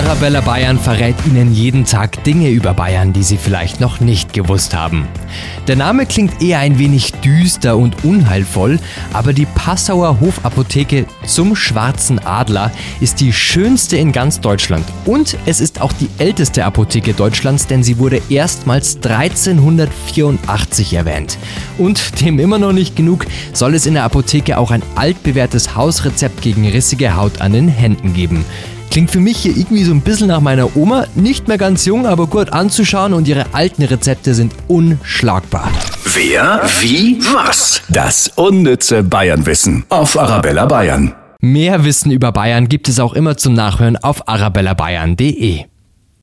Arabella Bayern verrät Ihnen jeden Tag Dinge über Bayern, die Sie vielleicht noch nicht gewusst haben. Der Name klingt eher ein wenig düster und unheilvoll, aber die Passauer Hofapotheke zum Schwarzen Adler ist die schönste in ganz Deutschland. Und es ist auch die älteste Apotheke Deutschlands, denn sie wurde erstmals 1384 erwähnt. Und dem immer noch nicht genug, soll es in der Apotheke auch ein altbewährtes Hausrezept gegen rissige Haut an den Händen geben. Klingt für mich hier irgendwie so ein bisschen nach meiner Oma. Nicht mehr ganz jung, aber gut anzuschauen und ihre alten Rezepte sind unschlagbar. Wer, wie, was? Das unnütze Bayernwissen auf Arabella Bayern. Mehr Wissen über Bayern gibt es auch immer zum Nachhören auf arabellabayern.de.